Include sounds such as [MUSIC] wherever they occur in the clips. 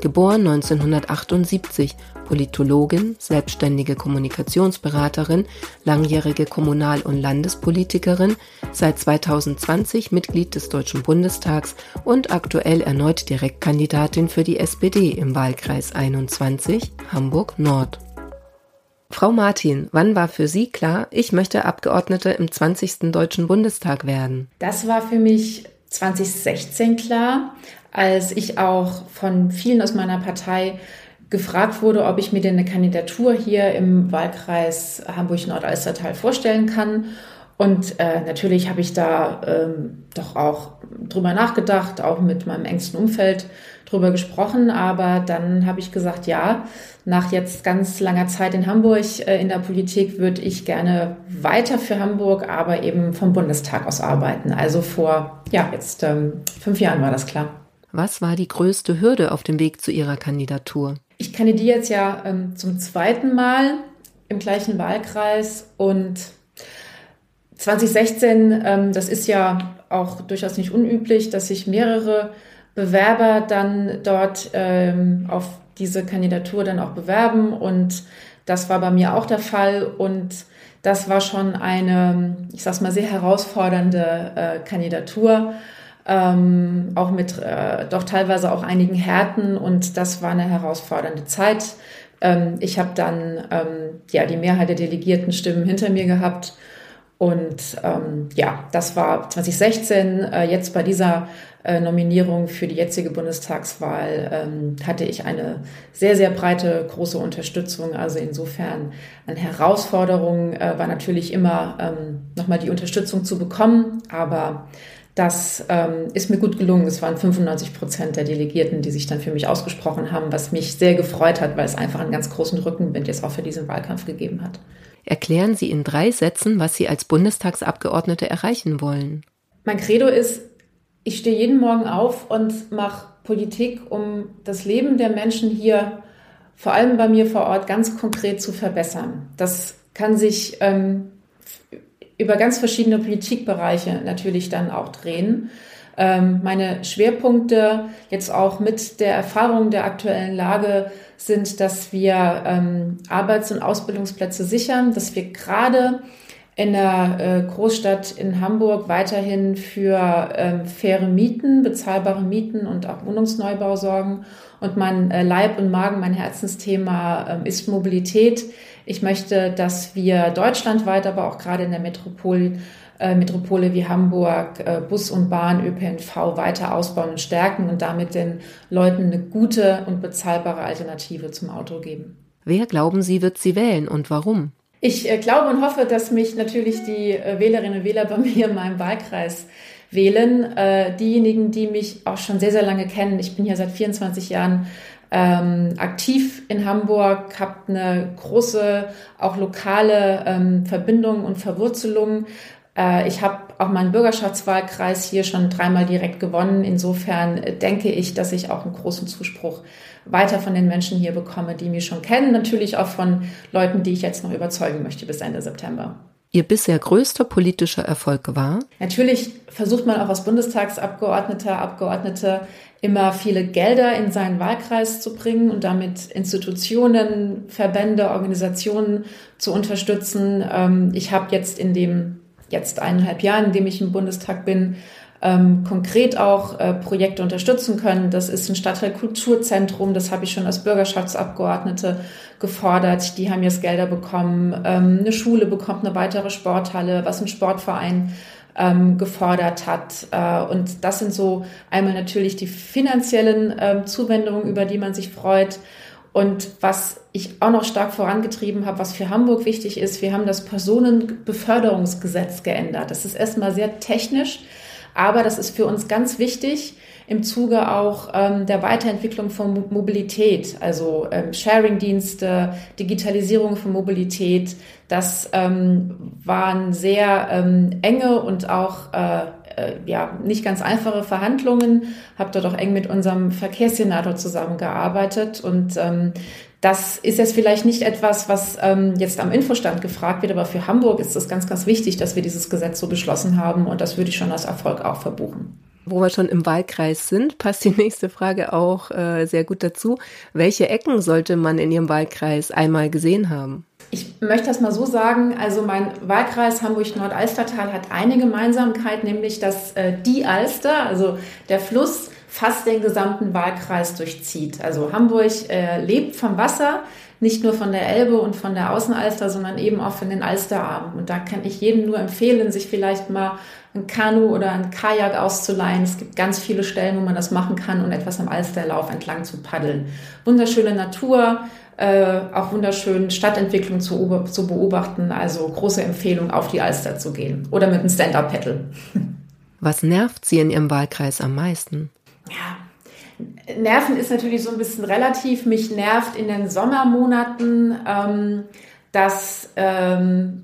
geboren 1978, Politologin, selbstständige Kommunikationsberaterin, langjährige Kommunal- und Landespolitikerin, seit 2020 Mitglied des Deutschen Bundestags und aktuell erneut Direktkandidatin für die SPD im Wahlkreis 21 Hamburg Nord. Frau Martin, wann war für Sie klar, ich möchte Abgeordnete im 20. Deutschen Bundestag werden? Das war für mich 2016 klar, als ich auch von vielen aus meiner Partei gefragt wurde, ob ich mir denn eine Kandidatur hier im Wahlkreis Hamburg-Nordalstertal vorstellen kann. Und äh, natürlich habe ich da ähm, doch auch drüber nachgedacht, auch mit meinem engsten Umfeld drüber gesprochen. Aber dann habe ich gesagt, ja, nach jetzt ganz langer Zeit in Hamburg äh, in der Politik würde ich gerne weiter für Hamburg, aber eben vom Bundestag aus arbeiten. Also vor, ja, jetzt ähm, fünf Jahren war das klar. Was war die größte Hürde auf dem Weg zu Ihrer Kandidatur? Ich kandidiere jetzt ja ähm, zum zweiten Mal im gleichen Wahlkreis und 2016, ähm, das ist ja auch durchaus nicht unüblich, dass sich mehrere Bewerber dann dort ähm, auf diese Kandidatur dann auch bewerben und das war bei mir auch der Fall und das war schon eine, ich sag's mal, sehr herausfordernde äh, Kandidatur ähm, auch mit äh, doch teilweise auch einigen Härten und das war eine herausfordernde Zeit. Ähm, ich habe dann ähm, ja die Mehrheit der delegierten Stimmen hinter mir gehabt und ähm, ja, das war 2016. Äh, jetzt bei dieser äh, Nominierung für die jetzige Bundestagswahl ähm, hatte ich eine sehr, sehr breite, große Unterstützung. Also insofern eine Herausforderung äh, war natürlich immer ähm, nochmal die Unterstützung zu bekommen, aber das ähm, ist mir gut gelungen. Es waren 95 Prozent der Delegierten, die sich dann für mich ausgesprochen haben, was mich sehr gefreut hat, weil es einfach einen ganz großen Rückenwind jetzt auch für diesen Wahlkampf gegeben hat. Erklären Sie in drei Sätzen, was Sie als Bundestagsabgeordnete erreichen wollen. Mein Credo ist, ich stehe jeden Morgen auf und mache Politik, um das Leben der Menschen hier, vor allem bei mir vor Ort, ganz konkret zu verbessern. Das kann sich ähm, über ganz verschiedene Politikbereiche natürlich dann auch drehen. Ähm, meine Schwerpunkte jetzt auch mit der Erfahrung der aktuellen Lage sind, dass wir ähm, Arbeits- und Ausbildungsplätze sichern, dass wir gerade in der äh, Großstadt in Hamburg weiterhin für ähm, faire Mieten, bezahlbare Mieten und auch Wohnungsneubau sorgen. Und mein äh, Leib und Magen, mein Herzensthema ist Mobilität. Ich möchte, dass wir deutschlandweit, aber auch gerade in der Metropol, äh, Metropole wie Hamburg Bus und Bahn, ÖPNV weiter ausbauen und stärken und damit den Leuten eine gute und bezahlbare Alternative zum Auto geben. Wer glauben Sie, wird sie wählen und warum? Ich äh, glaube und hoffe, dass mich natürlich die äh, Wählerinnen und Wähler bei [LAUGHS] mir in meinem Wahlkreis wählen. Äh, diejenigen, die mich auch schon sehr, sehr lange kennen. Ich bin hier seit 24 Jahren ähm, aktiv in Hamburg, habe eine große, auch lokale ähm, Verbindung und Verwurzelung. Äh, ich habe auch meinen Bürgerschaftswahlkreis hier schon dreimal direkt gewonnen. Insofern denke ich, dass ich auch einen großen Zuspruch weiter von den Menschen hier bekomme, die mich schon kennen. Natürlich auch von Leuten, die ich jetzt noch überzeugen möchte bis Ende September. Ihr bisher größter politischer Erfolg war? Natürlich versucht man auch als Bundestagsabgeordneter, Abgeordnete immer viele Gelder in seinen Wahlkreis zu bringen und damit Institutionen, Verbände, Organisationen zu unterstützen. Ähm, ich habe jetzt in dem jetzt eineinhalb Jahren, in dem ich im Bundestag bin, ähm, konkret auch äh, Projekte unterstützen können. Das ist ein Stadtteilkulturzentrum, das habe ich schon als Bürgerschaftsabgeordnete gefordert. Die haben jetzt Gelder bekommen. Ähm, eine Schule bekommt eine weitere Sporthalle, was ein Sportverein ähm, gefordert hat. Äh, und das sind so einmal natürlich die finanziellen äh, Zuwendungen, über die man sich freut. Und was ich auch noch stark vorangetrieben habe, was für Hamburg wichtig ist, wir haben das Personenbeförderungsgesetz geändert. Das ist erstmal sehr technisch, aber das ist für uns ganz wichtig. im Zuge auch ähm, der Weiterentwicklung von Mobilität, also ähm, Sharing-Dienste, Digitalisierung von Mobilität. Das ähm, waren sehr ähm, enge und auch äh, äh, ja, nicht ganz einfache Verhandlungen, habe dort auch eng mit unserem Verkehrssenator zusammengearbeitet und ähm, das ist jetzt vielleicht nicht etwas, was ähm, jetzt am Infostand gefragt wird, aber für Hamburg ist es ganz, ganz wichtig, dass wir dieses Gesetz so beschlossen haben und das würde ich schon als Erfolg auch verbuchen. Wo wir schon im Wahlkreis sind, passt die nächste Frage auch äh, sehr gut dazu. Welche Ecken sollte man in Ihrem Wahlkreis einmal gesehen haben? Ich möchte das mal so sagen, also mein Wahlkreis Hamburg-Nordalstertal hat eine Gemeinsamkeit, nämlich dass äh, die Alster, also der Fluss, fast den gesamten Wahlkreis durchzieht. Also Hamburg äh, lebt vom Wasser, nicht nur von der Elbe und von der Außenalster, sondern eben auch von den Alsterarmen. Und da kann ich jedem nur empfehlen, sich vielleicht mal ein Kanu oder ein Kajak auszuleihen. Es gibt ganz viele Stellen, wo man das machen kann und etwas am Alsterlauf entlang zu paddeln. Wunderschöne Natur, äh, auch wunderschön Stadtentwicklung zu, zu beobachten. Also große Empfehlung, auf die Alster zu gehen oder mit einem Stand-Up-Paddle. [LAUGHS] Was nervt Sie in Ihrem Wahlkreis am meisten? Ja, Nerven ist natürlich so ein bisschen relativ. Mich nervt in den Sommermonaten, ähm, dass, ähm,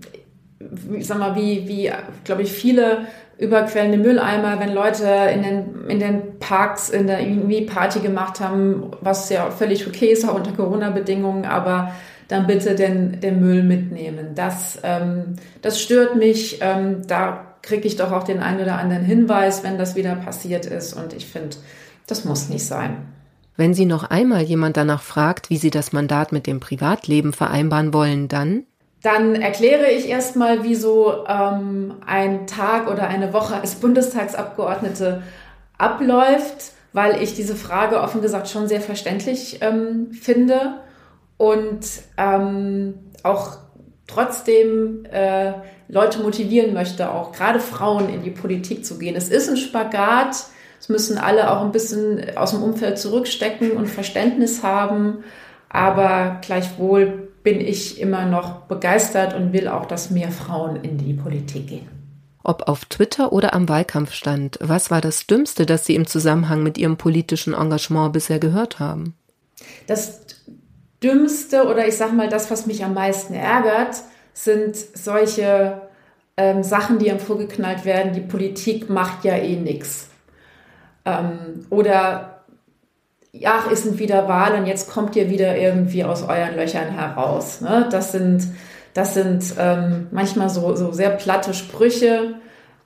ich sag mal, wie, wie glaube ich, viele überquellende Mülleimer, wenn Leute in den, in den Parks in der irgendwie Party gemacht haben, was ja völlig okay ist, auch unter Corona-Bedingungen, aber dann bitte den, den Müll mitnehmen. Das, ähm, das stört mich. Ähm, da kriege ich doch auch den einen oder anderen Hinweis, wenn das wieder passiert ist. Und ich finde, das muss nicht sein. Wenn Sie noch einmal jemand danach fragt, wie Sie das Mandat mit dem Privatleben vereinbaren wollen, dann? Dann erkläre ich erstmal, wieso ähm, ein Tag oder eine Woche als Bundestagsabgeordnete abläuft, weil ich diese Frage offen gesagt schon sehr verständlich ähm, finde und ähm, auch trotzdem äh, Leute motivieren möchte, auch gerade Frauen in die Politik zu gehen. Es ist ein Spagat. Es müssen alle auch ein bisschen aus dem Umfeld zurückstecken und Verständnis haben. Aber gleichwohl bin ich immer noch begeistert und will auch, dass mehr Frauen in die Politik gehen. Ob auf Twitter oder am Wahlkampfstand, was war das Dümmste, das Sie im Zusammenhang mit Ihrem politischen Engagement bisher gehört haben? Das Dümmste oder ich sag mal das, was mich am meisten ärgert, sind solche ähm, Sachen, die einem vorgeknallt werden. Die Politik macht ja eh nichts. Ähm, oder ja, es sind wieder Wahlen, jetzt kommt ihr wieder irgendwie aus euren Löchern heraus. Ne? Das sind, das sind ähm, manchmal so, so sehr platte Sprüche,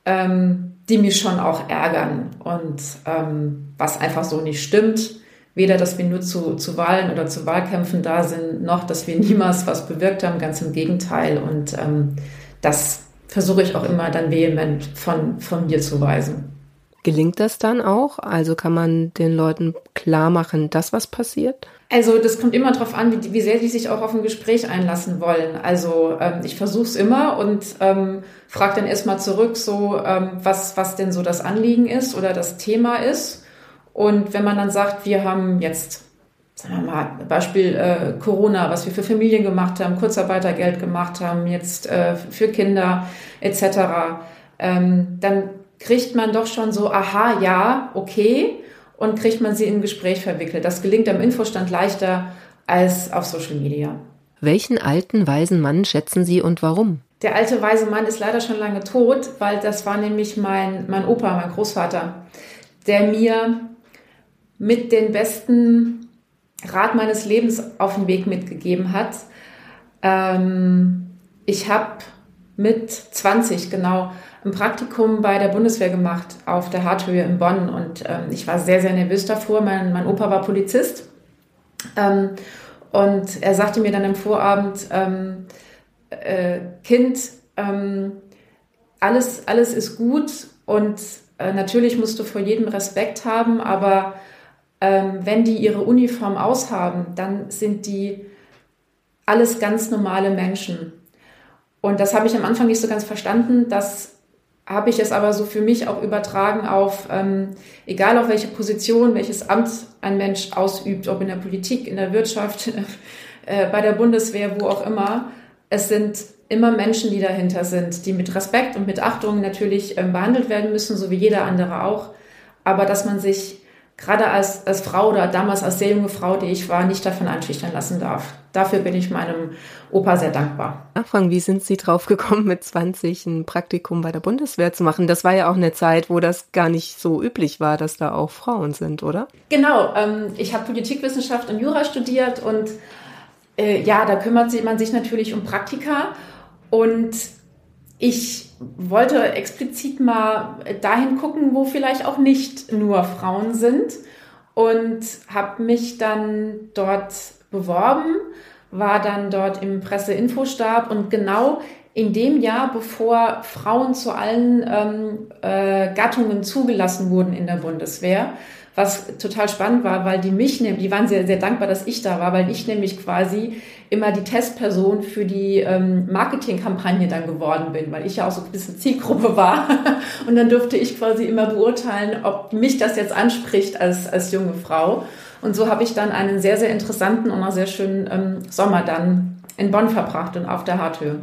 ähm, die mich schon auch ärgern und ähm, was einfach so nicht stimmt. Weder, dass wir nur zu, zu Wahlen oder zu Wahlkämpfen da sind, noch, dass wir [LAUGHS] niemals was bewirkt haben, ganz im Gegenteil. Und ähm, das versuche ich auch immer dann vehement von, von mir zu weisen. Gelingt das dann auch? Also kann man den Leuten klar machen, dass was passiert? Also das kommt immer darauf an, wie, wie, sehr die sich auch auf ein Gespräch einlassen wollen. Also ähm, ich versuche es immer und ähm, frage dann erstmal zurück, so ähm, was, was denn so das Anliegen ist oder das Thema ist. Und wenn man dann sagt, wir haben jetzt, sagen wir mal, Beispiel äh, Corona, was wir für Familien gemacht haben, Kurzarbeitergeld gemacht haben, jetzt äh, für Kinder etc., ähm, dann kriegt man doch schon so, aha, ja, okay, und kriegt man sie in ein Gespräch verwickelt. Das gelingt am Infostand leichter als auf Social Media. Welchen alten, weisen Mann schätzen Sie und warum? Der alte, weise Mann ist leider schon lange tot, weil das war nämlich mein, mein Opa, mein Großvater, der mir mit den besten Rat meines Lebens auf den Weg mitgegeben hat. Ähm, ich habe mit 20 genau ein Praktikum bei der Bundeswehr gemacht auf der Harthöhe in Bonn und ähm, ich war sehr, sehr nervös davor. Mein, mein Opa war Polizist ähm, und er sagte mir dann im Vorabend, ähm, äh, Kind, ähm, alles, alles ist gut und äh, natürlich musst du vor jedem Respekt haben, aber ähm, wenn die ihre Uniform aushaben, dann sind die alles ganz normale Menschen. Und das habe ich am Anfang nicht so ganz verstanden. Das habe ich es aber so für mich auch übertragen auf, ähm, egal auf welche Position, welches Amt ein Mensch ausübt, ob in der Politik, in der Wirtschaft, [LAUGHS] äh, bei der Bundeswehr, wo auch immer. Es sind immer Menschen, die dahinter sind, die mit Respekt und mit Achtung natürlich ähm, behandelt werden müssen, so wie jeder andere auch. Aber dass man sich gerade als, als Frau oder damals als sehr junge Frau, die ich war, nicht davon einschüchtern lassen darf. Dafür bin ich meinem Opa sehr dankbar. Nachfragen, wie sind Sie drauf gekommen, mit 20 ein Praktikum bei der Bundeswehr zu machen? Das war ja auch eine Zeit, wo das gar nicht so üblich war, dass da auch Frauen sind, oder? Genau. Ähm, ich habe Politikwissenschaft und Jura studiert und äh, ja, da kümmert man sich natürlich um Praktika und ich wollte explizit mal dahin gucken, wo vielleicht auch nicht nur Frauen sind und habe mich dann dort beworben, war dann dort im Presseinfostab und genau in dem Jahr, bevor Frauen zu allen ähm, äh, Gattungen zugelassen wurden in der Bundeswehr, was total spannend war, weil die mich, die waren sehr, sehr dankbar, dass ich da war, weil ich nämlich quasi immer die Testperson für die ähm, Marketingkampagne dann geworden bin, weil ich ja auch so ein bisschen Zielgruppe war. [LAUGHS] Und dann durfte ich quasi immer beurteilen, ob mich das jetzt anspricht als, als junge Frau. Und so habe ich dann einen sehr, sehr interessanten und auch sehr schönen ähm, Sommer dann in Bonn verbracht und auf der Harthöhe.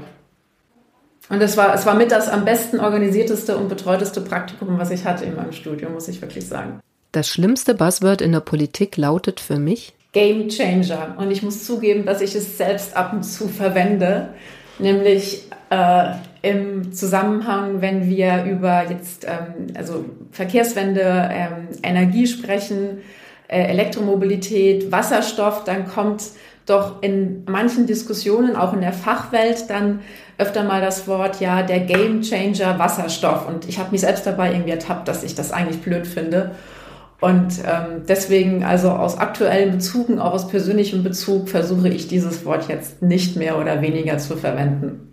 Und es war, es war mit das am besten organisierteste und betreuteste Praktikum, was ich hatte in meinem Studium, muss ich wirklich sagen. Das schlimmste Buzzword in der Politik lautet für mich Game Changer. Und ich muss zugeben, dass ich es selbst ab und zu verwende, nämlich äh, im Zusammenhang, wenn wir über jetzt ähm, also Verkehrswende, ähm, Energie sprechen, äh, Elektromobilität, Wasserstoff, dann kommt doch in manchen Diskussionen, auch in der Fachwelt, dann öfter mal das Wort, ja, der Game Changer Wasserstoff. Und ich habe mich selbst dabei irgendwie ertappt, dass ich das eigentlich blöd finde. Und ähm, deswegen, also aus aktuellen Bezügen, auch aus persönlichem Bezug, versuche ich dieses Wort jetzt nicht mehr oder weniger zu verwenden.